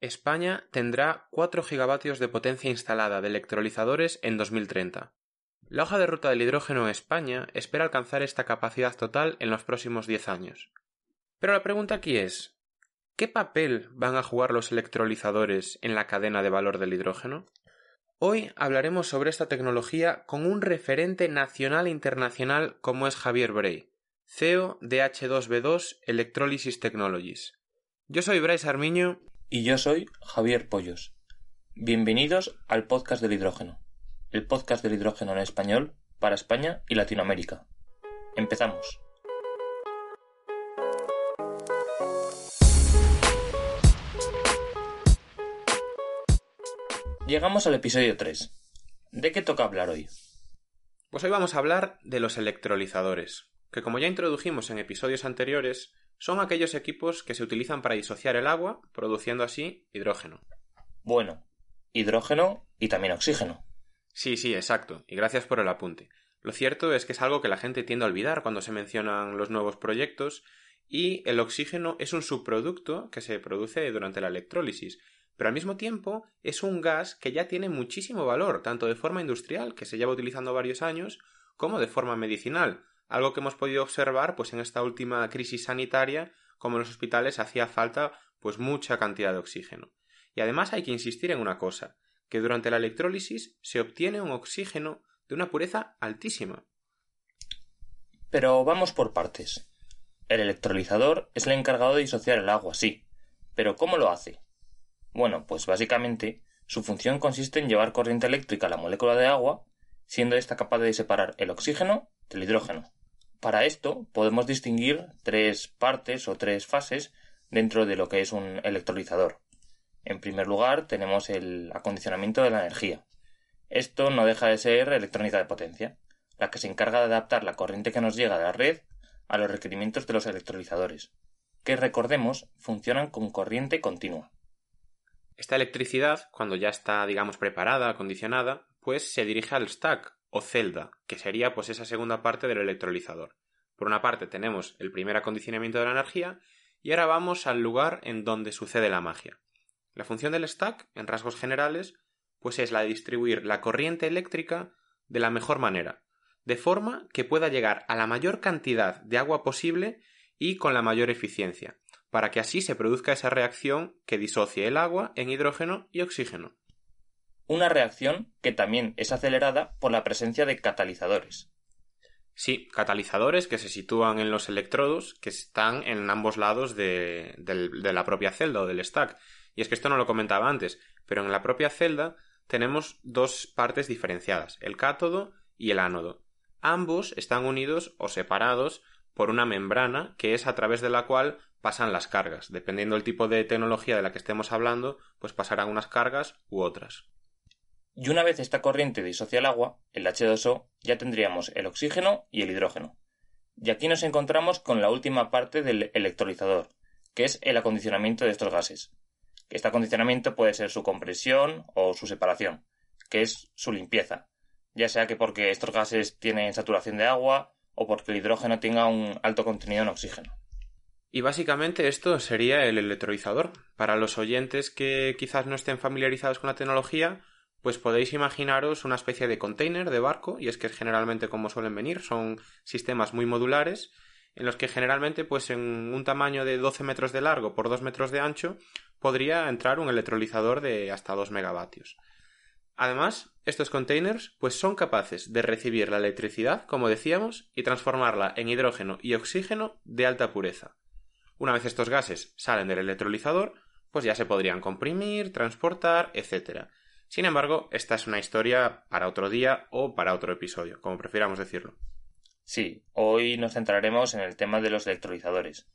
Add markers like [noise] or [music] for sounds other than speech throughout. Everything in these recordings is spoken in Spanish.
España tendrá 4 gigavatios de potencia instalada de electrolizadores en 2030. La hoja de ruta del hidrógeno en España espera alcanzar esta capacidad total en los próximos 10 años. Pero la pregunta aquí es, ¿qué papel van a jugar los electrolizadores en la cadena de valor del hidrógeno? Hoy hablaremos sobre esta tecnología con un referente nacional e internacional como es Javier Bray, CEO de H2B2 Electrolysis Technologies. Yo soy Bryce Armiño y yo soy Javier Pollos. Bienvenidos al podcast del hidrógeno, el podcast del hidrógeno en español para España y Latinoamérica. Empezamos. Llegamos al episodio 3. ¿De qué toca hablar hoy? Pues hoy vamos a hablar de los electrolizadores, que como ya introdujimos en episodios anteriores, son aquellos equipos que se utilizan para disociar el agua, produciendo así hidrógeno. Bueno, hidrógeno y también oxígeno. Sí, sí, exacto, y gracias por el apunte. Lo cierto es que es algo que la gente tiende a olvidar cuando se mencionan los nuevos proyectos, y el oxígeno es un subproducto que se produce durante la electrólisis, pero al mismo tiempo es un gas que ya tiene muchísimo valor, tanto de forma industrial, que se lleva utilizando varios años, como de forma medicinal, algo que hemos podido observar pues en esta última crisis sanitaria, como en los hospitales hacía falta pues mucha cantidad de oxígeno. Y además hay que insistir en una cosa, que durante la electrólisis se obtiene un oxígeno de una pureza altísima. Pero vamos por partes. El electrolizador es el encargado de disociar el agua, sí. Pero ¿cómo lo hace? Bueno, pues básicamente su función consiste en llevar corriente eléctrica a la molécula de agua, siendo ésta capaz de separar el oxígeno del hidrógeno. Para esto podemos distinguir tres partes o tres fases dentro de lo que es un electrolizador. En primer lugar tenemos el acondicionamiento de la energía. Esto no deja de ser electrónica de potencia, la que se encarga de adaptar la corriente que nos llega de la red a los requerimientos de los electrolizadores, que recordemos funcionan con corriente continua. Esta electricidad, cuando ya está, digamos, preparada, acondicionada, pues se dirige al stack, o celda, que sería pues esa segunda parte del electrolizador. Por una parte tenemos el primer acondicionamiento de la energía y ahora vamos al lugar en donde sucede la magia. La función del stack, en rasgos generales, pues es la de distribuir la corriente eléctrica de la mejor manera, de forma que pueda llegar a la mayor cantidad de agua posible y con la mayor eficiencia, para que así se produzca esa reacción que disocie el agua en hidrógeno y oxígeno una reacción que también es acelerada por la presencia de catalizadores. Sí, catalizadores que se sitúan en los electrodos que están en ambos lados de, la propia celda o del stack. Y es que esto no lo comentaba antes, pero en la propia celda tenemos dos partes diferenciadas, el cátodo y el ánodo. Ambos están unidos o separados por una membrana que es a través de la cual pasan las cargas. Dependiendo del tipo de tecnología de la que estemos hablando, pues pasarán unas cargas u otras. Y una vez esta corriente disocia el agua, el H2O, ya tendríamos el oxígeno y el hidrógeno. Y aquí nos encontramos con la última parte del electrolizador, que es el acondicionamiento de estos gases. Este acondicionamiento puede ser su compresión o su separación, que es su limpieza, ya sea que porque estos gases tienen saturación de agua o porque el hidrógeno tenga un alto contenido en oxígeno. Y básicamente esto sería el electrolizador. Para los oyentes que quizás no estén familiarizados con la tecnología, pues podéis imaginaros una especie de container de barco, y es que generalmente como suelen venir, son sistemas muy modulares, en los que generalmente, pues en un tamaño de 12 metros de largo por 2 metros de ancho, podría entrar un electrolizador de hasta 2 megavatios. Además, estos containers pues son capaces de recibir la electricidad, como decíamos, y transformarla en hidrógeno y oxígeno de alta pureza. Una vez estos gases salen del electrolizador, pues ya se podrían comprimir, transportar, etc. Sin embargo, esta es una historia para otro día o para otro episodio, como prefiramos decirlo. Sí, hoy nos centraremos en el tema de los electrolizadores.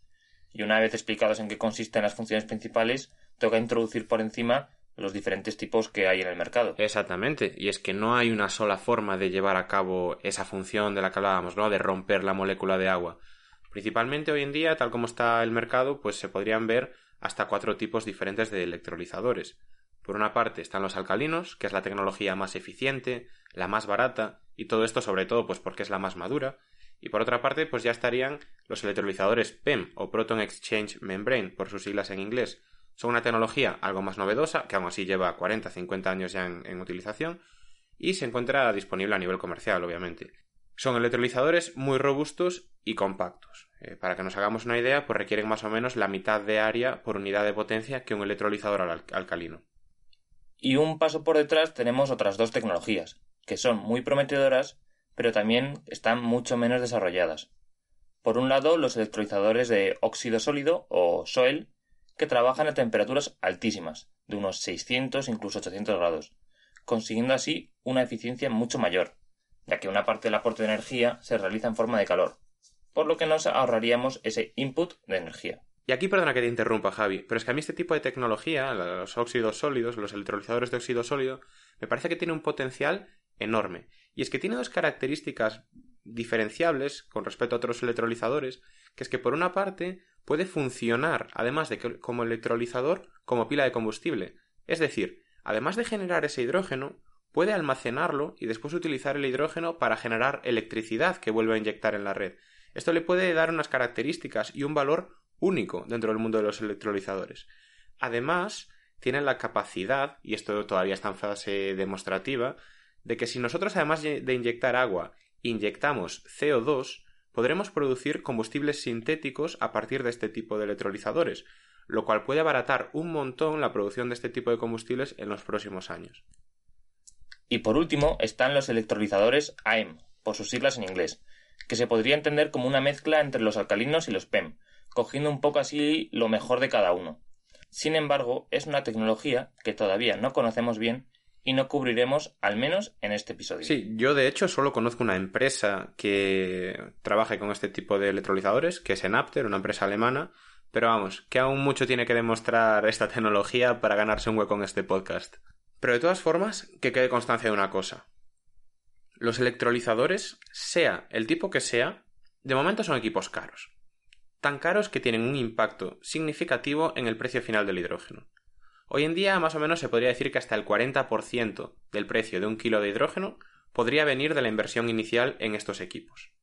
Y una vez explicados en qué consisten las funciones principales, toca introducir por encima los diferentes tipos que hay en el mercado. Exactamente, y es que no hay una sola forma de llevar a cabo esa función de la que hablábamos, ¿no? De romper la molécula de agua. Principalmente hoy en día, tal como está el mercado, pues se podrían ver hasta cuatro tipos diferentes de electrolizadores. Por una parte están los alcalinos, que es la tecnología más eficiente, la más barata, y todo esto sobre todo pues porque es la más madura, y por otra parte pues ya estarían los electrolizadores PEM o Proton Exchange Membrane por sus siglas en inglés. Son una tecnología algo más novedosa, que aún así lleva 40-50 años ya en, utilización, y se encuentra disponible a nivel comercial, obviamente. Son electrolizadores muy robustos y compactos. Eh, para que nos hagamos una idea, pues requieren más o menos la mitad de área por unidad de potencia que un electrolizador alcalino. Y un paso por detrás tenemos otras dos tecnologías, que son muy prometedoras, pero también están mucho menos desarrolladas. Por un lado, los electrolizadores de óxido sólido o SOEL, que trabajan a temperaturas altísimas, de unos 600 incluso 800 grados, consiguiendo así una eficiencia mucho mayor, ya que una parte del aporte de energía se realiza en forma de calor, por lo que nos ahorraríamos ese input de energía. Y aquí perdona que te interrumpa, Javi, pero es que a mí este tipo de tecnología, los óxidos sólidos, los electrolizadores de óxido sólido, me parece que tiene un potencial enorme. Y es que tiene dos características diferenciables con respecto a otros electrolizadores, que es que por una parte puede funcionar, además de que como electrolizador, como pila de combustible. Es decir, además de generar ese hidrógeno, puede almacenarlo y después utilizar el hidrógeno para generar electricidad que vuelve a inyectar en la red. Esto le puede dar unas características y un valor único dentro del mundo de los electrolizadores. Además, tienen la capacidad, y esto todavía está en fase demostrativa, de que si nosotros además de inyectar agua inyectamos CO2, podremos producir combustibles sintéticos a partir de este tipo de electrolizadores, lo cual puede abaratar un montón la producción de este tipo de combustibles en los próximos años. Y por último están los electrolizadores AEM, por sus siglas en inglés, que se podría entender como una mezcla entre los alcalinos y los PEM, cogiendo un poco así lo mejor de cada uno. Sin embargo, es una tecnología que todavía no conocemos bien y no cubriremos al menos en este episodio. Sí, yo de hecho solo conozco una empresa que trabaje con este tipo de electrolizadores, que es Enapter, una empresa alemana, pero vamos, que aún mucho tiene que demostrar esta tecnología para ganarse un hueco en este podcast. Pero de todas formas, que quede constancia de una cosa. Los electrolizadores, sea el tipo que sea, de momento son equipos caros. Tan caros que tienen un impacto significativo en el precio final del hidrógeno. Hoy en día más o menos se podría decir que hasta el 40% del precio de un kilo de hidrógeno podría venir de la inversión inicial en estos equipos.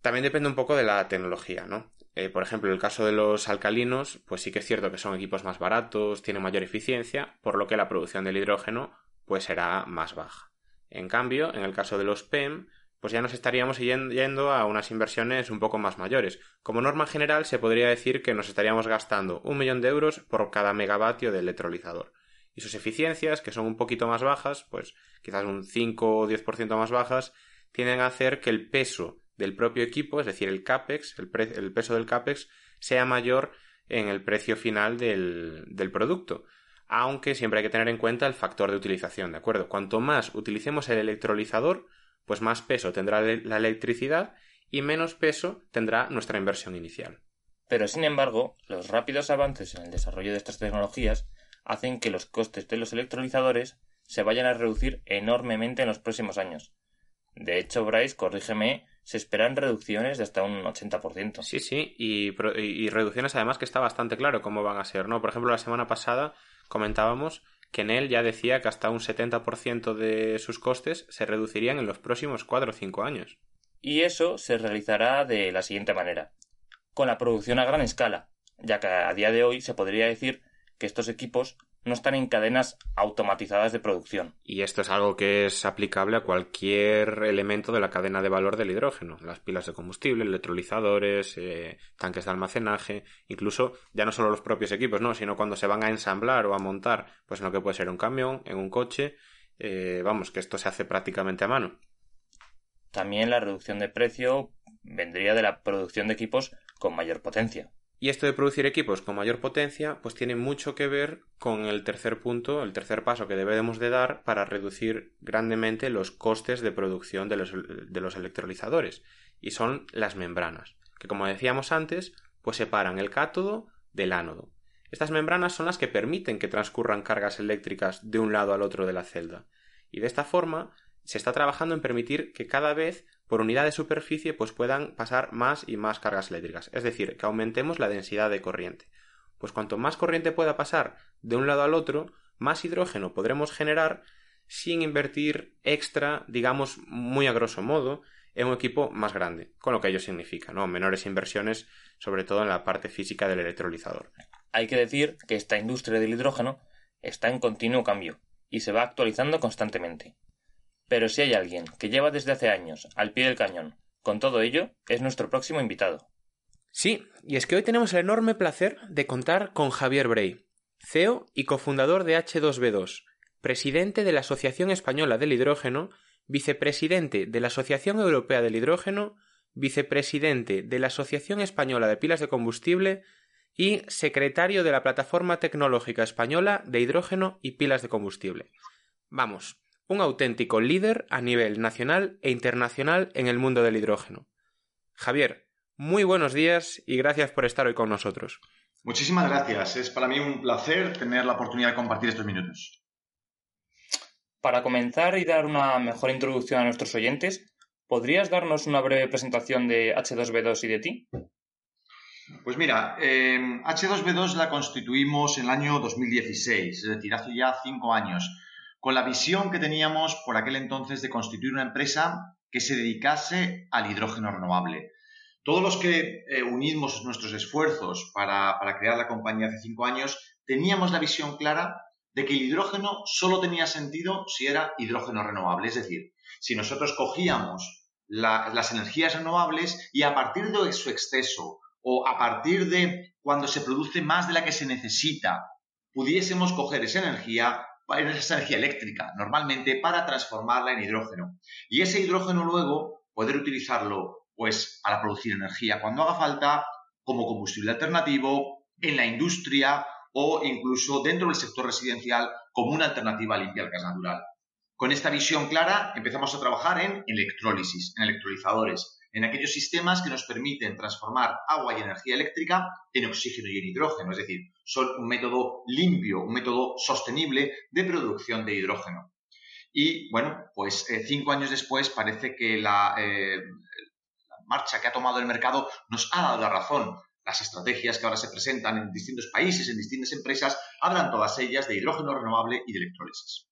También depende un poco de la tecnología, ¿no? Eh, por ejemplo, en el caso de los alcalinos, pues sí que es cierto que son equipos más baratos, tienen mayor eficiencia, por lo que la producción del hidrógeno pues será más baja. En cambio, en el caso de los PEM, pues ya nos estaríamos yendo a unas inversiones un poco más mayores. Como norma general, se podría decir que nos estaríamos gastando un millón de euros por cada megavatio de electrolizador. Y sus eficiencias, que son un poquito más bajas, pues quizás un 5 o 10% más bajas, tienden a hacer que el peso del propio equipo, es decir, el CAPEX, el, peso del CAPEX, sea mayor en el precio final del, del producto aunque siempre hay que tener en cuenta el factor de utilización, ¿de acuerdo? Cuanto más utilicemos el electrolizador, pues más peso tendrá la electricidad y menos peso tendrá nuestra inversión inicial. Pero sin embargo, los rápidos avances en el desarrollo de estas tecnologías hacen que los costes de los electrolizadores se vayan a reducir enormemente en los próximos años. De hecho, Bryce, corrígeme, se esperan reducciones de hasta un 80%. Sí, sí, y, y, reducciones además que está bastante claro cómo van a ser, ¿no? Por ejemplo, la semana pasada comentábamos que en él ya decía que hasta un 70% de sus costes se reducirían en los próximos 4 o 5 años. Y eso se realizará de la siguiente manera. Con la producción a gran escala, ya que a día de hoy se podría decir que estos equipos no están en cadenas automatizadas de producción. Y esto es algo que es aplicable a cualquier elemento de la cadena de valor del hidrógeno. Las pilas de combustible, electrolizadores, eh, tanques de almacenaje, incluso ya no solo los propios equipos, ¿no? sino cuando se van a ensamblar o a montar, pues en lo que puede ser un camión, en un coche, eh, vamos, que esto se hace prácticamente a mano. También la reducción de precio vendría de la producción de equipos con mayor potencia. Y esto de producir equipos con mayor potencia, pues tiene mucho que ver con el tercer punto, el tercer paso que debemos de dar para reducir grandemente los costes de producción de los, electrolizadores, y son las membranas, que como decíamos antes, pues separan el cátodo del ánodo. Estas membranas son las que permiten que transcurran cargas eléctricas de un lado al otro de la celda, y de esta forma se está trabajando en permitir que cada vez por unidad de superficie pues puedan pasar más y más cargas eléctricas, es decir, que aumentemos la densidad de corriente. Pues cuanto más corriente pueda pasar de un lado al otro, más hidrógeno podremos generar sin invertir extra, digamos, muy a grosso modo, en un equipo más grande, con lo que ello significa, ¿no? Menores inversiones, sobre todo en la parte física del electrolizador. Hay que decir que esta industria del hidrógeno está en continuo cambio y se va actualizando constantemente. Pero si hay alguien que lleva desde hace años al pie del cañón con todo ello, es nuestro próximo invitado. Sí, y es que hoy tenemos el enorme placer de contar con Javier Brey, CEO y cofundador de H2B2, presidente de la Asociación Española del Hidrógeno, vicepresidente de la Asociación Europea del Hidrógeno, vicepresidente de la Asociación Española de Pilas de Combustible y secretario de la Plataforma Tecnológica Española de Hidrógeno y Pilas de Combustible. Vamos, un auténtico líder a nivel nacional e internacional en el mundo del hidrógeno. Javier, muy buenos días y gracias por estar hoy con nosotros. Muchísimas gracias. Es para mí un placer tener la oportunidad de compartir estos minutos. Para comenzar y dar una mejor introducción a nuestros oyentes, ¿podrías darnos una breve presentación de H2B2 y de ti? Pues mira, H2B2 la constituimos en el año 2016, es decir, hace ya cinco años con la visión que teníamos por aquel entonces de constituir una empresa que se dedicase al hidrógeno renovable. Todos los que eh, unimos nuestros esfuerzos para, crear la compañía hace cinco años, teníamos la visión clara de que el hidrógeno solo tenía sentido si era hidrógeno renovable. Es decir, si nosotros cogíamos las energías renovables y a partir de su exceso o a partir de cuando se produce más de la que se necesita, pudiésemos coger esa energía esa energía eléctrica, normalmente para transformarla en hidrógeno. Y ese hidrógeno luego poder utilizarlo pues para producir energía cuando haga falta, como combustible alternativo, en la industria o incluso dentro del sector residencial como una alternativa limpia al gas natural. Con esta visión clara empezamos a trabajar en electrólisis, en electrolizadores, en aquellos sistemas que nos permiten transformar agua y energía eléctrica en oxígeno y en hidrógeno, es decir, son un método limpio, un método sostenible de producción de hidrógeno. Y bueno, pues eh, cinco años después parece que la, eh, la marcha que ha tomado el mercado nos ha dado la razón. Las estrategias que ahora se presentan en distintos países, en distintas empresas, hablan todas ellas de hidrógeno renovable y de electrólisis.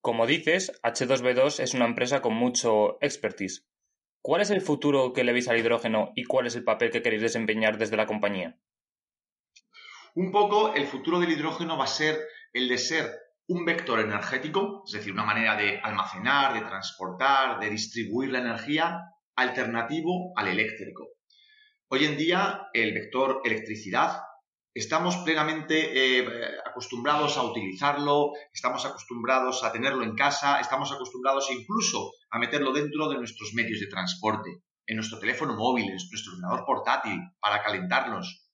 Como dices, H2B2 es una empresa con mucho expertise. ¿Cuál es el futuro que le veis al hidrógeno y cuál es el papel que queréis desempeñar desde la compañía? Un poco el futuro del hidrógeno va a ser el de ser un vector energético, es decir, una manera de almacenar, de transportar, de distribuir la energía alternativo al eléctrico. Hoy en día el vector electricidad estamos plenamente eh, acostumbrados a utilizarlo, estamos acostumbrados a tenerlo en casa, estamos acostumbrados incluso a meterlo dentro de nuestros medios de transporte, en nuestro teléfono móvil, en nuestro ordenador portátil, para calentarnos.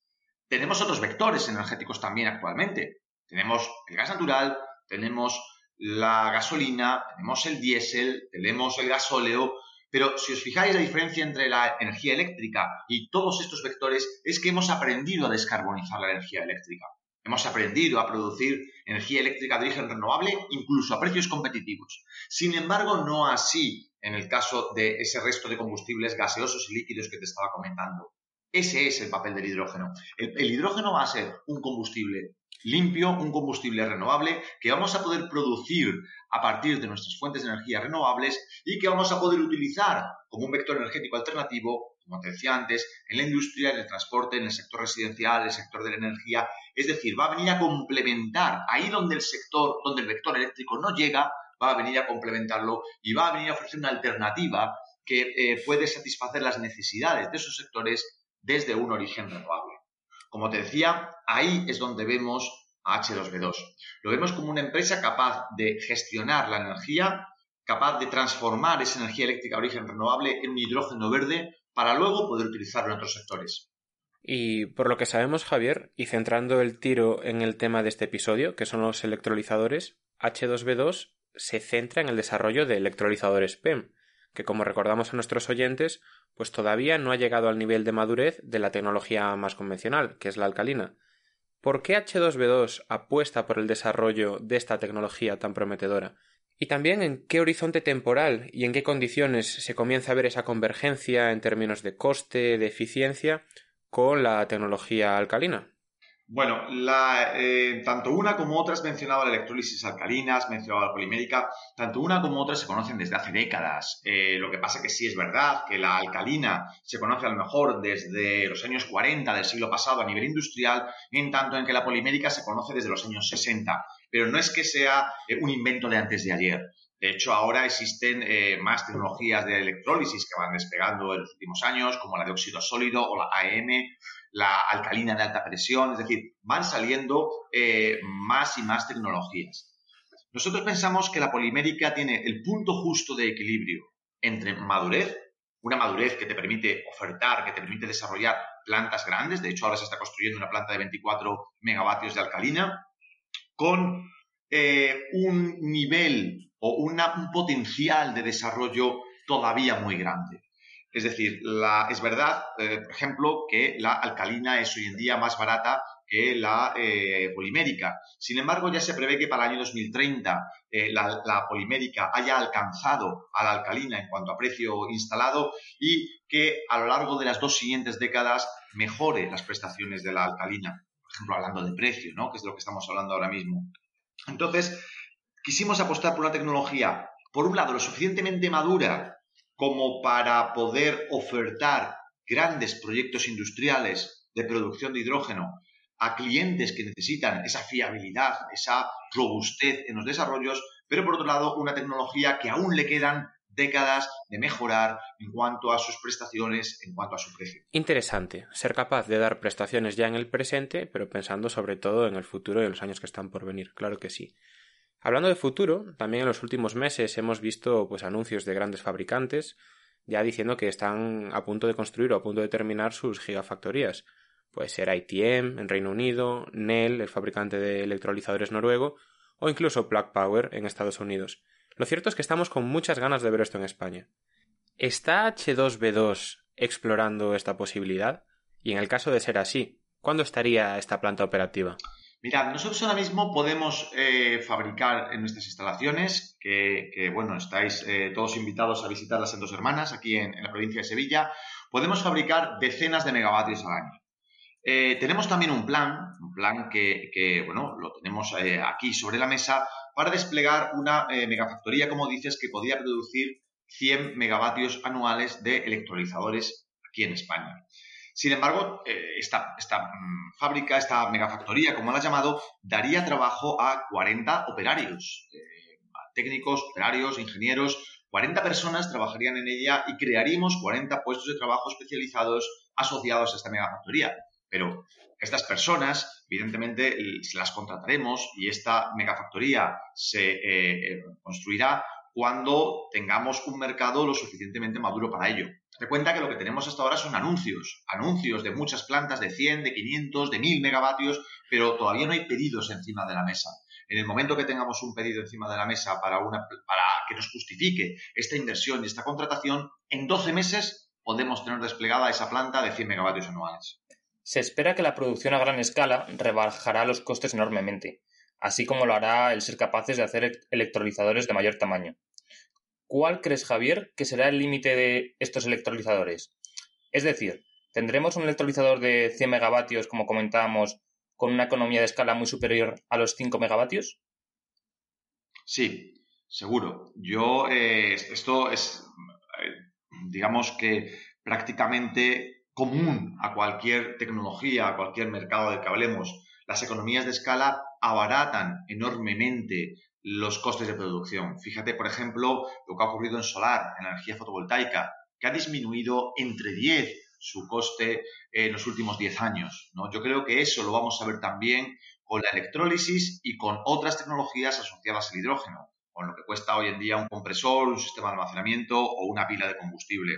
Tenemos otros vectores energéticos también actualmente. Tenemos el gas natural, tenemos la gasolina, tenemos el diésel, tenemos el gasóleo, pero si os fijáis, la diferencia entre la energía eléctrica y todos estos vectores es que hemos aprendido a descarbonizar la energía eléctrica. Hemos aprendido a producir energía eléctrica de origen renovable incluso a precios competitivos. Sin embargo, no así en el caso de ese resto de combustibles gaseosos y líquidos que te estaba comentando. Ese es el papel del hidrógeno. El, el, hidrógeno va a ser un combustible limpio, un combustible renovable que vamos a poder producir a partir de nuestras fuentes de energía renovables y que vamos a poder utilizar como un vector energético alternativo, como te decía antes, en la industria, en el transporte, en el sector residencial, en el sector de la energía. Es decir, va a venir a complementar ahí donde el sector, donde el vector eléctrico no llega, va a venir a complementarlo y va a venir a ofrecer una alternativa que eh, puede satisfacer las necesidades de esos sectores desde un origen renovable. Como te decía, ahí es donde vemos a H2B2. Lo vemos como una empresa capaz de gestionar la energía, capaz de transformar esa energía eléctrica de origen renovable en un hidrógeno verde para luego poder utilizarlo en otros sectores. Y por lo que sabemos, Javier, y centrando el tiro en el tema de este episodio, que son los electrolizadores, H2B2 se centra en el desarrollo de electrolizadores PEM, que como recordamos a nuestros oyentes, pues todavía no ha llegado al nivel de madurez de la tecnología más convencional, que es la alcalina. ¿Por qué H2B2 apuesta por el desarrollo de esta tecnología tan prometedora? Y también en qué horizonte temporal y en qué condiciones se comienza a ver esa convergencia en términos de coste, de eficiencia, con la tecnología alcalina. Bueno, eh, tanto una como otra has mencionado la electrólisis alcalina, has mencionado la polimérica, tanto una como otra se conocen desde hace décadas. Eh, lo que pasa que sí es verdad que la alcalina se conoce a lo mejor desde los años 40 del siglo pasado a nivel industrial, en tanto en que la polimérica se conoce desde los años 60. Pero no es que sea eh, un invento de antes de ayer. De hecho, ahora existen más tecnologías de electrólisis que van despegando en los últimos años, como la de óxido sólido o la AM, la alcalina de alta presión, es decir, van saliendo eh, más y más tecnologías. Nosotros pensamos que la polimérica tiene el punto justo de equilibrio entre madurez, una madurez que te permite ofertar, que te permite desarrollar plantas grandes, de hecho ahora se está construyendo una planta de 24 megavatios de alcalina, con eh, un nivel o un potencial de desarrollo todavía muy grande. Es decir, es verdad, eh, por ejemplo, que la alcalina es hoy en día más barata que la eh, polimérica. Sin embargo, ya se prevé que para el año 2030 eh, la, polimérica haya alcanzado a la alcalina en cuanto a precio instalado y que a lo largo de las dos siguientes décadas mejore las prestaciones de la alcalina. Por ejemplo, hablando de precio, ¿no? que es de lo que estamos hablando ahora mismo. Entonces, quisimos apostar por una tecnología, por un lado, lo suficientemente madura como para poder ofertar grandes proyectos industriales de producción de hidrógeno a clientes que necesitan esa fiabilidad, esa robustez en los desarrollos, pero por otro lado una tecnología que aún le quedan décadas de mejorar en cuanto a sus prestaciones, en cuanto a su precio. Interesante, ser capaz de dar prestaciones ya en el presente, pero pensando sobre todo en el futuro y en los años que están por venir, claro que sí. Hablando de futuro, también en los últimos meses hemos visto pues anuncios de grandes fabricantes ya diciendo que están a punto de construir o a punto de terminar sus gigafactorías. Puede ser ITM en Reino Unido, Nel, el fabricante de electrolizadores noruego, o incluso Plug Power en Estados Unidos. Lo cierto es que estamos con muchas ganas de ver esto en España. ¿Está H2B2 explorando esta posibilidad? Y en el caso de ser así, ¿cuándo estaría esta planta operativa? Mirad, nosotros ahora mismo podemos eh, fabricar en nuestras instalaciones, que, bueno, estáis eh, todos invitados a visitarlas en Dos Hermanas, aquí en, la provincia de Sevilla, podemos fabricar decenas de megavatios al año. Eh, tenemos también un plan, un plan que, bueno, lo tenemos aquí sobre la mesa para desplegar una megafactoría, como dices, que podría producir 100 megavatios anuales de electrolizadores aquí en España. Sin embargo, eh, esta, mm, fábrica, esta megafactoría, como la has llamado, daría trabajo a 40 operarios, eh, técnicos, operarios, ingenieros. 40 personas trabajarían en ella y crearíamos 40 puestos de trabajo especializados asociados a esta megafactoría. Pero estas personas, evidentemente, las contrataremos y esta megafactoría se eh, construirá cuando tengamos un mercado lo suficientemente maduro para ello. Te cuenta que lo que tenemos hasta ahora son anuncios, anuncios de muchas plantas de 100, de 500, de 1000 megavatios, pero todavía no hay pedidos encima de la mesa. En el momento que tengamos un pedido encima de la mesa para, una, para que nos justifique esta inversión y esta contratación, en 12 meses podemos tener desplegada esa planta de 100 megavatios anuales. Se espera que la producción a gran escala rebajará los costes enormemente, así como lo hará el ser capaces de hacer electrolizadores de mayor tamaño. ¿Cuál crees, Javier, que será el límite de estos electrolizadores? Es decir, ¿tendremos un electrolizador de 100 megavatios, como comentábamos, con una economía de escala muy superior a los 5 megavatios? Sí, seguro. Yo, eh, esto es, eh, digamos que prácticamente común a cualquier tecnología, a cualquier mercado del que hablemos. Las economías de escala abaratan enormemente los costes de producción. Fíjate, por ejemplo, lo que ha ocurrido en solar, en energía fotovoltaica, que ha disminuido entre 10 su coste en los últimos 10 años. ¿no? Yo creo que eso lo vamos a ver también con la electrólisis y con otras tecnologías asociadas al hidrógeno, con lo que cuesta hoy en día un compresor, un sistema de almacenamiento o una pila de combustible.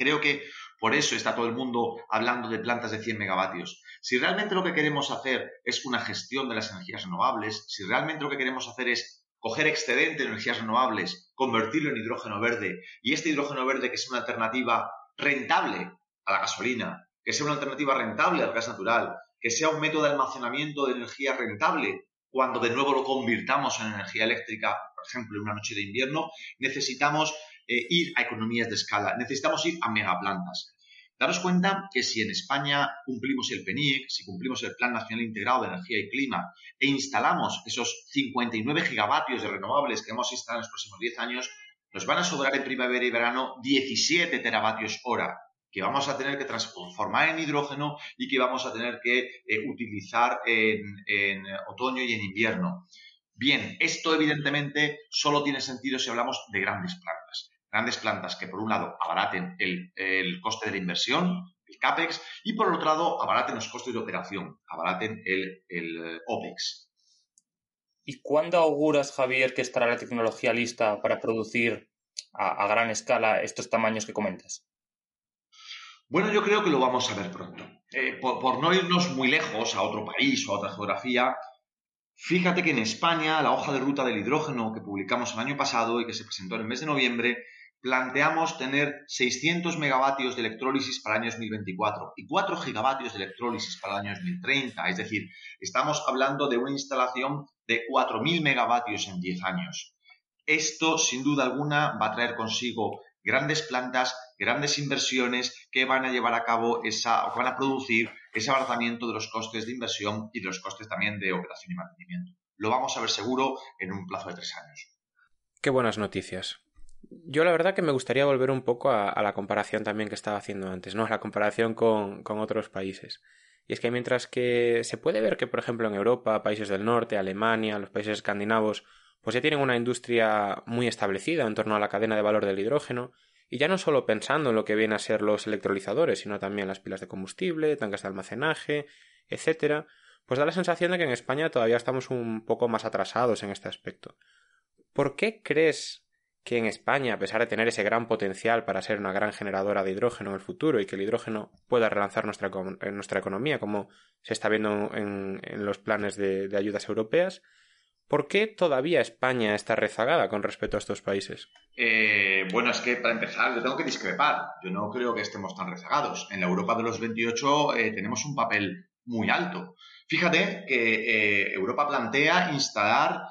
Creo que por eso está todo el mundo hablando de plantas de 100 megavatios. Si realmente lo que queremos hacer es una gestión de las energías renovables, si realmente lo que queremos hacer es coger excedente de energías renovables, convertirlo en hidrógeno verde, y este hidrógeno verde que sea una alternativa rentable a la gasolina, que sea una alternativa rentable al gas natural, que sea un método de almacenamiento de energía rentable, cuando de nuevo lo convirtamos en energía eléctrica, por ejemplo, en una noche de invierno, necesitamos eh, ir a economías de escala, necesitamos ir a megaplantas. Daros cuenta que si en España cumplimos el PENIEC, si cumplimos el Plan Nacional Integrado de Energía y Clima e instalamos esos 59 gigavatios de renovables que vamos a instalar en los próximos 10 años, nos van a sobrar en primavera y verano 17 teravatios hora que vamos a tener que transformar en hidrógeno y que vamos a tener que eh, utilizar en otoño y en invierno. Bien, esto evidentemente solo tiene sentido si hablamos de grandes plantas. Grandes plantas que por un lado abaraten el, coste de la inversión, el CAPEX, y por otro lado abaraten los costes de operación, abaraten el, el OPEX. ¿Y cuándo auguras, Javier, que estará la tecnología lista para producir a, gran escala estos tamaños que comentas? Bueno, yo creo que lo vamos a ver pronto. Eh, por, no irnos muy lejos a otro país o a otra geografía, Fíjate que en España la hoja de ruta del hidrógeno que publicamos el año pasado y que se presentó en el mes de noviembre, planteamos tener 600 megavatios de electrólisis para el año 2024 y 4 gigavatios de electrólisis para el año 2030. Es decir, estamos hablando de una instalación de 4.000 megavatios en 10 años. Esto, sin duda alguna, va a traer consigo grandes plantas, grandes inversiones que van a llevar a cabo esa, o que van a producir ese abaratamiento de los costes de inversión y de los costes también de operación y mantenimiento. Lo vamos a ver seguro en un plazo de tres años. Qué buenas noticias. Yo la verdad que me gustaría volver un poco a, la comparación también que estaba haciendo antes, ¿no? La comparación con, con otros países. Y es que mientras que se puede ver que, por ejemplo, en Europa, países del norte, Alemania, los países escandinavos, pues ya tienen una industria muy establecida en torno a la cadena de valor del hidrógeno, y ya no solo pensando en lo que vienen a ser los electrolizadores, sino también las pilas de combustible, tanques de almacenaje, etcétera, pues da la sensación de que en España todavía estamos un poco más atrasados en este aspecto. ¿Por qué crees que en España, a pesar de tener ese gran potencial para ser una gran generadora de hidrógeno en el futuro y que el hidrógeno pueda relanzar nuestra, nuestra economía, como se está viendo en, los planes de ayudas europeas, ¿Por qué todavía España está rezagada con respecto a estos países? Eh, bueno, es que para empezar, yo tengo que discrepar. Yo no creo que estemos tan rezagados. En la Europa de los 28 eh, tenemos un papel muy alto. Fíjate que eh, Europa plantea instalar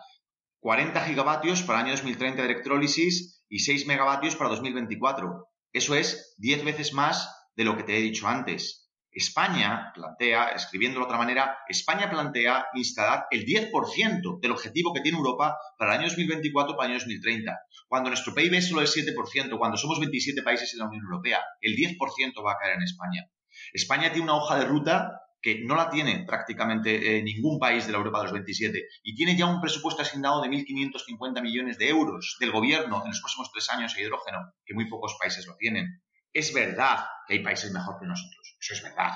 40 gigavatios para el año 2030 de electrólisis y 6 megavatios para 2024. Eso es 10 veces más de lo que te he dicho antes. España plantea, escribiendo de otra manera, España plantea instalar el 10% del objetivo que tiene Europa para el año 2024 para el año 2030. Cuando nuestro PIB es solo el 7%, cuando somos 27 países en la Unión Europea, el 10% va a caer en España. España tiene una hoja de ruta que no la tiene prácticamente eh, ningún país de la Europa de los 27 y tiene ya un presupuesto asignado de 1.550 millones de euros del gobierno en los próximos tres años a hidrógeno, que muy pocos países lo tienen. Es verdad que hay países mejor que nosotros, eso es verdad.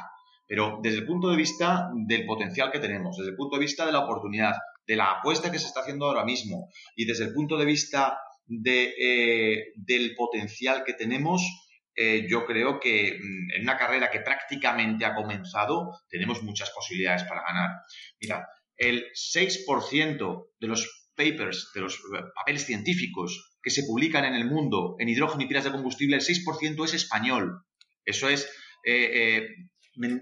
Pero desde el punto de vista del potencial que tenemos, desde el punto de vista de la oportunidad, de la apuesta que se está haciendo ahora mismo y desde el punto de vista eh, del potencial que tenemos, eh, yo creo que mm, en una carrera que prácticamente ha comenzado, tenemos muchas posibilidades para ganar. Mira, el 6% de los papers, de los eh, papeles científicos que se publican en el mundo en hidrógeno y pilas de combustible, el 6% es español. Eso es, eh, eh,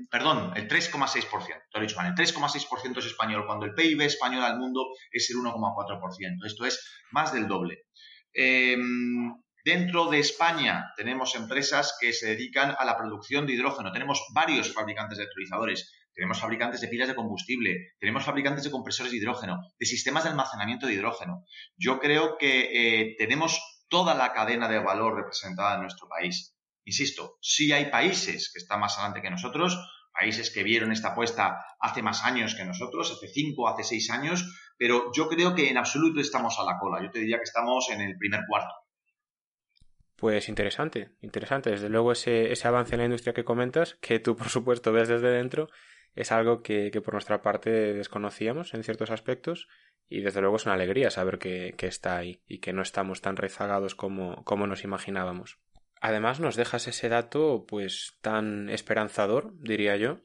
perdón, el 3,6%. Te lo he dicho mal, el 3,6% es español, cuando el PIB español al mundo es el 1,4%. Esto es más del doble. Em, dentro de España tenemos empresas que se dedican a la producción de hidrógeno. Tenemos varios fabricantes de electrolizadores tenemos fabricantes de pilas de combustible, tenemos fabricantes de compresores de hidrógeno, de sistemas de almacenamiento de hidrógeno. Yo creo que eh, tenemos toda la cadena de valor representada en nuestro país. Insisto, sí hay países que están más adelante que nosotros, países que vieron esta apuesta hace más años que nosotros, hace cinco, hace seis años, pero yo creo que en absoluto estamos a la cola. Yo te diría que estamos en el primer cuarto. Pues interesante, interesante. Desde luego ese, ese avance en la industria que comentas, que tú por supuesto ves desde dentro, es algo que, por nuestra parte desconocíamos en ciertos aspectos y desde luego es una alegría saber que, está ahí y que no estamos tan rezagados como, como nos imaginábamos. Además nos dejas ese dato pues tan esperanzador, diría yo,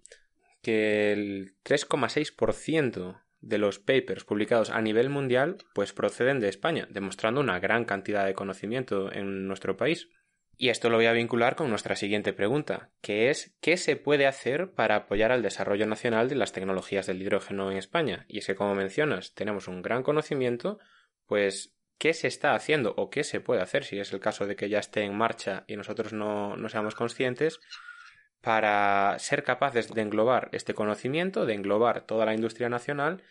que el 3,6% de los papers publicados a nivel mundial pues proceden de España, demostrando una gran cantidad de conocimiento en nuestro país. Y esto lo voy a vincular con nuestra siguiente pregunta, que es ¿qué se puede hacer para apoyar al desarrollo nacional de las tecnologías del hidrógeno en España? Y es que, como mencionas, tenemos un gran conocimiento, pues ¿qué se está haciendo o qué se puede hacer si es el caso de que ya esté en marcha y nosotros no, no seamos conscientes para ser capaces de englobar este conocimiento, de englobar toda la industria nacional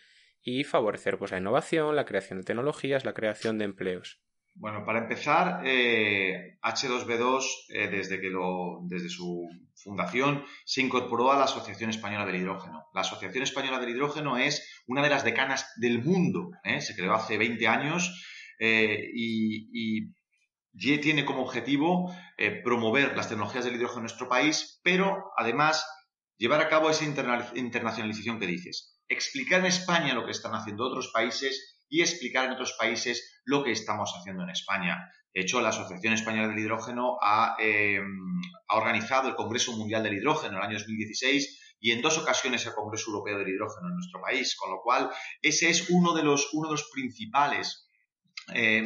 y favorecer pues, la innovación, la creación de tecnologías, la creación de empleos. Bueno, para empezar, H2B2, eh, eh, desde, que lo, desde su fundación, se incorporó a la Asociación Española del Hidrógeno. La Asociación Española del Hidrógeno es una de las decanas del mundo. ¿eh? Se creó hace 20 años y, y, tiene como objetivo promover las tecnologías del hidrógeno en nuestro país, pero además llevar a cabo esa internacionalización que dices. Explicar en España lo que están haciendo otros países y explicar en otros países lo que estamos haciendo en España. De hecho, la Asociación Española del Hidrógeno ha, eh, organizado el Congreso Mundial del Hidrógeno en el año 2016 y en dos ocasiones el Congreso Europeo del Hidrógeno en nuestro país, con lo cual ese es uno de los, uno de los principales, eh,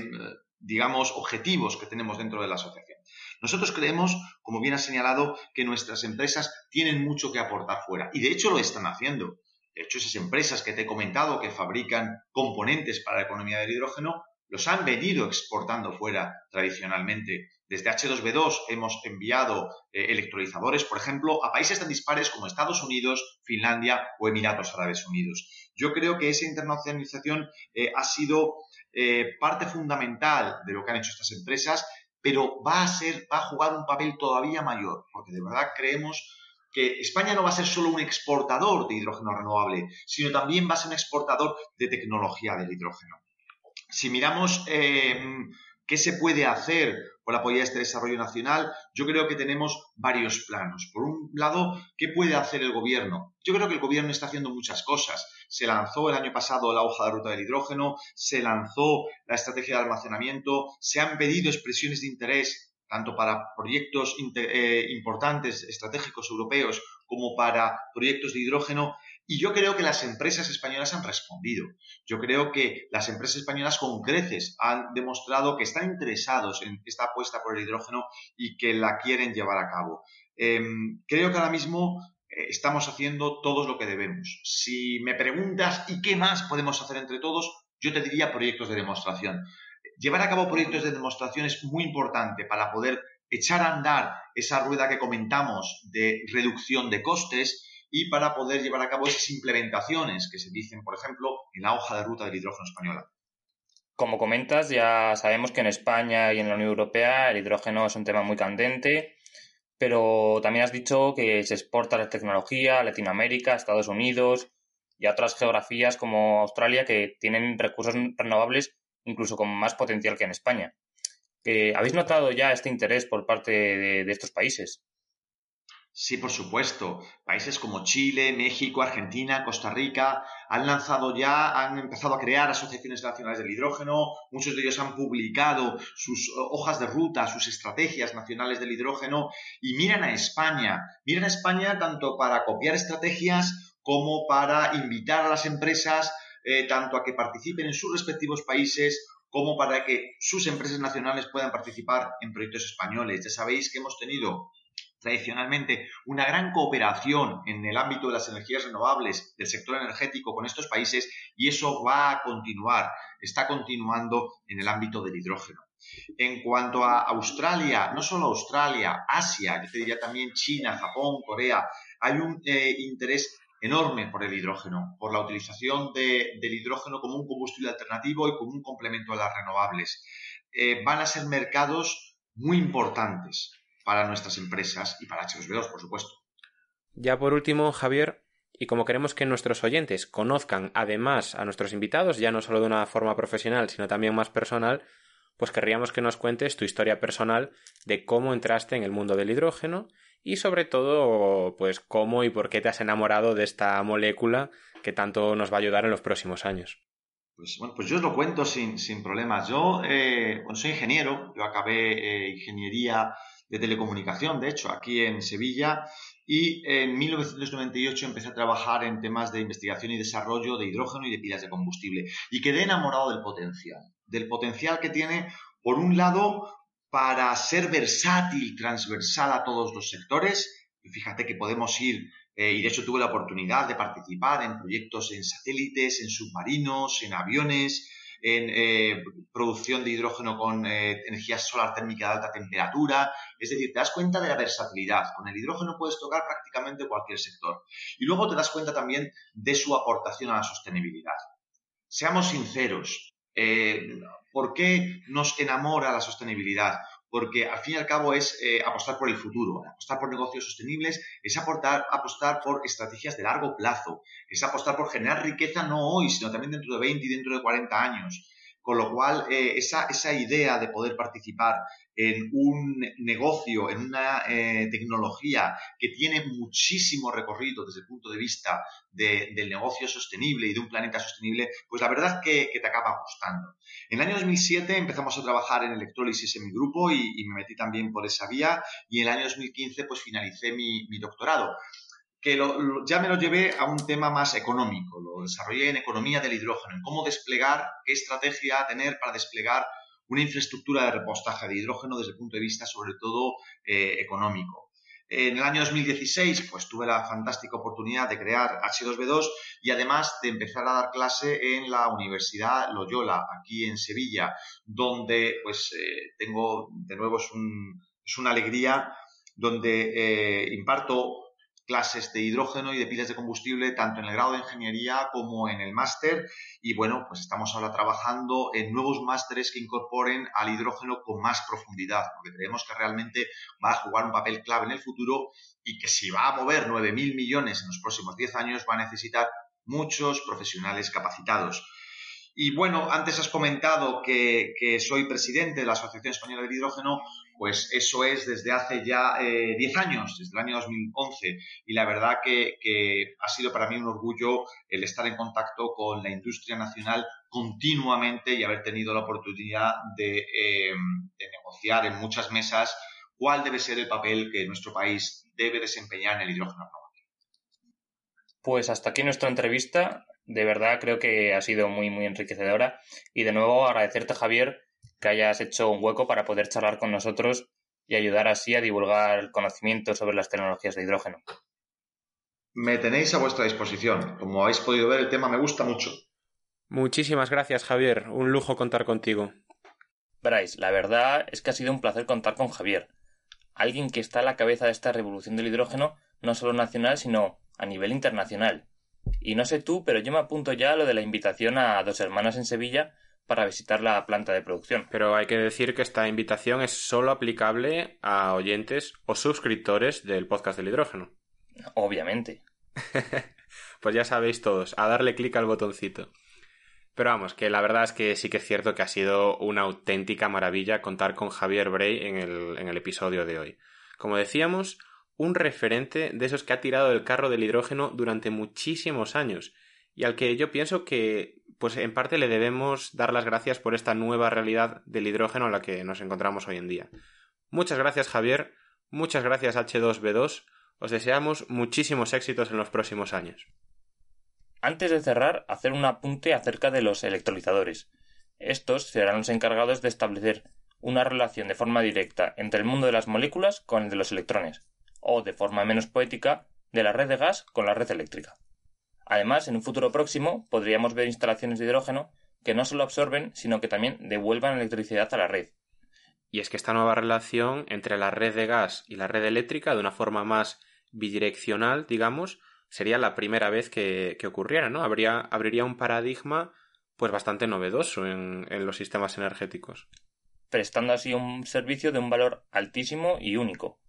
digamos, objetivos que tenemos dentro de la asociación. Nosotros creemos, como bien ha señalado, que nuestras empresas tienen mucho que aportar fuera y de hecho lo están haciendo. De hecho, esas empresas que te he comentado que fabrican componentes para la economía del hidrógeno, los han venido exportando fuera tradicionalmente. Desde H2B2 hemos enviado eh, electrolizadores, por ejemplo, a países tan dispares como Estados Unidos, Finlandia o Emiratos Árabes Unidos. Yo creo que esa internacionalización eh, ha sido eh, parte fundamental de lo que han hecho estas empresas, pero va a ser, va a jugar un papel todavía mayor, porque de verdad creemos que España no va a ser solo un exportador de hidrógeno renovable, sino también va a ser un exportador de tecnología del hidrógeno. Si miramos eh, qué se puede hacer por apoyar este desarrollo nacional, yo creo que tenemos varios planos. Por un lado, ¿qué puede hacer el gobierno? Yo creo que el gobierno está haciendo muchas cosas. Se lanzó el año pasado la hoja de ruta del hidrógeno, se lanzó la estrategia de almacenamiento, se han pedido expresiones de interés tanto para proyectos eh, importantes, estratégicos europeos, como para proyectos de hidrógeno. Y yo creo que las empresas españolas han respondido. Yo creo que las empresas españolas con creces han demostrado que están interesados en esta apuesta por el hidrógeno y que la quieren llevar a cabo. Em, creo que ahora mismo eh, estamos haciendo todo lo que debemos. Si me preguntas, ¿y qué más podemos hacer entre todos? Yo te diría proyectos de demostración. Llevar a cabo proyectos de demostración es muy importante para poder echar a andar esa rueda que comentamos de reducción de costes y para poder llevar a cabo esas implementaciones que se dicen, por ejemplo, en la hoja de ruta del hidrógeno española. Como comentas, ya sabemos que en España y en la Unión Europea el hidrógeno es un tema muy candente, pero también has dicho que se exporta la tecnología a Latinoamérica, Estados Unidos y a otras geografías como Australia que tienen recursos renovables incluso con más potencial que en España. ¿Habéis notado ya este interés por parte de, estos países? Sí, por supuesto. Países como Chile, México, Argentina, Costa Rica han lanzado ya, han empezado a crear asociaciones nacionales del hidrógeno. Muchos de ellos han publicado sus hojas de ruta, sus estrategias nacionales del hidrógeno y miran a España. Miran a España tanto para copiar estrategias como para invitar a las empresas eh, tanto a que participen en sus respectivos países como para que sus empresas nacionales puedan participar en proyectos españoles. Ya sabéis que hemos tenido tradicionalmente una gran cooperación en el ámbito de las energías renovables del sector energético con estos países y eso va a continuar, está continuando en el ámbito del hidrógeno. En cuanto a Australia, no solo Australia, Asia, yo te diría también China, Japón, Corea, hay un eh, interés enorme por el hidrógeno, por la utilización del hidrógeno como un combustible alternativo y como un complemento a las renovables. Eh, van a ser mercados muy importantes para nuestras empresas y para H2B2, por supuesto. Ya por último, Javier, y como queremos que nuestros oyentes conozcan además a nuestros invitados, ya no solo de una forma profesional, sino también más personal, pues querríamos que nos cuentes tu historia personal de cómo entraste en el mundo del hidrógeno y sobre todo, pues cómo y por qué te has enamorado de esta molécula que tanto nos va a ayudar en los próximos años. Pues bueno, pues yo os lo cuento sin, problemas. Yo eh, soy ingeniero, yo acabé eh, ingeniería de telecomunicación, de hecho, aquí en Sevilla, y en 1998 empecé a trabajar en temas de investigación y desarrollo de hidrógeno y de pilas de combustible. Y quedé enamorado del potencial, del potencial que tiene, por un lado, para ser versátil, transversal a todos los sectores. Y fíjate que podemos ir, eh, y de hecho tuve la oportunidad de participar en proyectos en satélites, en submarinos, en aviones, en eh, producción de hidrógeno con eh, energía solar térmica de alta temperatura. Es decir, te das cuenta de la versatilidad. Con el hidrógeno puedes tocar prácticamente cualquier sector. Y luego te das cuenta también de su aportación a la sostenibilidad. Seamos sinceros, eh, ¿por qué nos enamora la sostenibilidad? porque al fin y al cabo es eh, apostar por el futuro, apostar por negocios sostenibles, es aportar, apostar por estrategias de largo plazo, es apostar por generar riqueza no hoy, sino también dentro de 20 y dentro de 40 años. Con lo cual, eh, esa, idea de poder participar en un negocio, en una eh, tecnología que tiene muchísimo recorrido desde el punto de vista del negocio sostenible y de un planeta sostenible, pues la verdad que, que te acaba gustando. En el año 2007 empezamos a trabajar en electrólisis en mi grupo y, me metí también por esa vía y en el año 2015 pues finalicé mi doctorado que ya me lo llevé a un tema más económico, lo desarrollé en economía del hidrógeno, en cómo desplegar, qué estrategia tener para desplegar una infraestructura de repostaje de hidrógeno desde el punto de vista sobre todo eh, económico. En el año 2016, pues tuve la fantástica oportunidad de crear H2B2 y además de empezar a dar clase en la Universidad Loyola, aquí en Sevilla, donde pues eh, tengo, de nuevo es, es una alegría, donde eh, imparto clases de hidrógeno y de pilas de combustible, tanto en el grado de ingeniería como en el máster. Y bueno, pues estamos ahora trabajando en nuevos másteres que incorporen al hidrógeno con más profundidad, porque creemos que realmente va a jugar un papel clave en el futuro y que si va a mover 9.000 millones en los próximos 10 años, va a necesitar muchos profesionales capacitados. Y bueno, antes has comentado que, soy presidente de la Asociación Española del Hidrógeno, pues eso es desde hace ya 10 eh, años, desde el año 2011. Y la verdad que, ha sido para mí un orgullo el estar en contacto con la industria nacional continuamente y haber tenido la oportunidad de, de negociar en muchas mesas cuál debe ser el papel que nuestro país debe desempeñar en el hidrógeno Pues hasta aquí nuestra entrevista de verdad creo que ha sido muy, muy enriquecedora. Y de nuevo agradecerte, Javier, que hayas hecho un hueco para poder charlar con nosotros y ayudar así a divulgar el conocimiento sobre las tecnologías de hidrógeno. Me tenéis a vuestra disposición. Como habéis podido ver, el tema me gusta mucho. Muchísimas gracias, Javier. Un lujo contar contigo. Bryce, la verdad es que ha sido un placer contar con Javier. Alguien que está a la cabeza de esta revolución del hidrógeno, no solo nacional, sino a nivel internacional. Y no sé tú, pero yo me apunto ya a lo de la invitación a dos hermanas en Sevilla para visitar la planta de producción. Pero hay que decir que esta invitación es solo aplicable a oyentes o suscriptores del podcast del hidrógeno. Obviamente. [laughs] pues ya sabéis todos, a darle clic al botoncito. Pero vamos, que la verdad es que sí que es cierto que ha sido una auténtica maravilla contar con Javier Bray en el, en el episodio de hoy. Como decíamos, un referente de esos que ha tirado el carro del hidrógeno durante muchísimos años y al que yo pienso que pues en parte le debemos dar las gracias por esta nueva realidad del hidrógeno en la que nos encontramos hoy en día. Muchas gracias Javier, muchas gracias H2B2, os deseamos muchísimos éxitos en los próximos años. Antes de cerrar, hacer un apunte acerca de los electrolizadores. Estos serán los encargados de establecer una relación de forma directa entre el mundo de las moléculas con el de los electrones o, de forma menos poética, de la red de gas con la red eléctrica. Además, en un futuro próximo podríamos ver instalaciones de hidrógeno que no solo absorben, sino que también devuelvan electricidad a la red. Y es que esta nueva relación entre la red de gas y la red eléctrica, de una forma más bidireccional, digamos, sería la primera vez que, ocurriera, ¿no? Habría, abriría un paradigma pues bastante novedoso en, en los sistemas energéticos. Prestando así un servicio de un valor altísimo y único,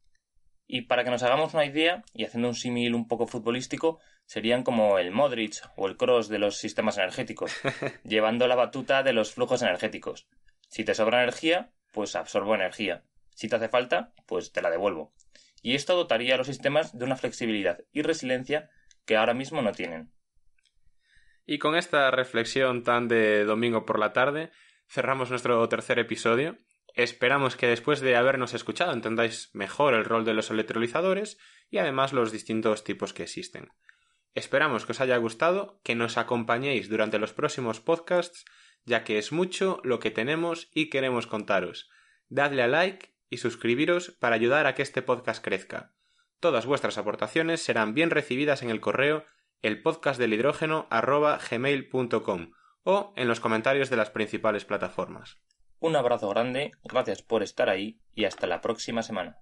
y para que nos hagamos una idea, y haciendo un símil un poco futbolístico, serían como el Modric o el Cross de los sistemas energéticos, [laughs] llevando la batuta de los flujos energéticos. Si te sobra energía, pues absorbo energía. Si te hace falta, pues te la devuelvo. Y esto dotaría a los sistemas de una flexibilidad y resiliencia que ahora mismo no tienen. Y con esta reflexión tan de domingo por la tarde, cerramos nuestro tercer episodio. Esperamos que después de habernos escuchado entendáis mejor el rol de los electrolizadores y además los distintos tipos que existen. Esperamos que os haya gustado, que nos acompañéis durante los próximos podcasts, ya que es mucho lo que tenemos y queremos contaros. Dadle a like y suscribiros para ayudar a que este podcast crezca. Todas vuestras aportaciones serán bien recibidas en el correo el o en los comentarios de las principales plataformas. Un abrazo grande, gracias por estar ahí y hasta la próxima semana.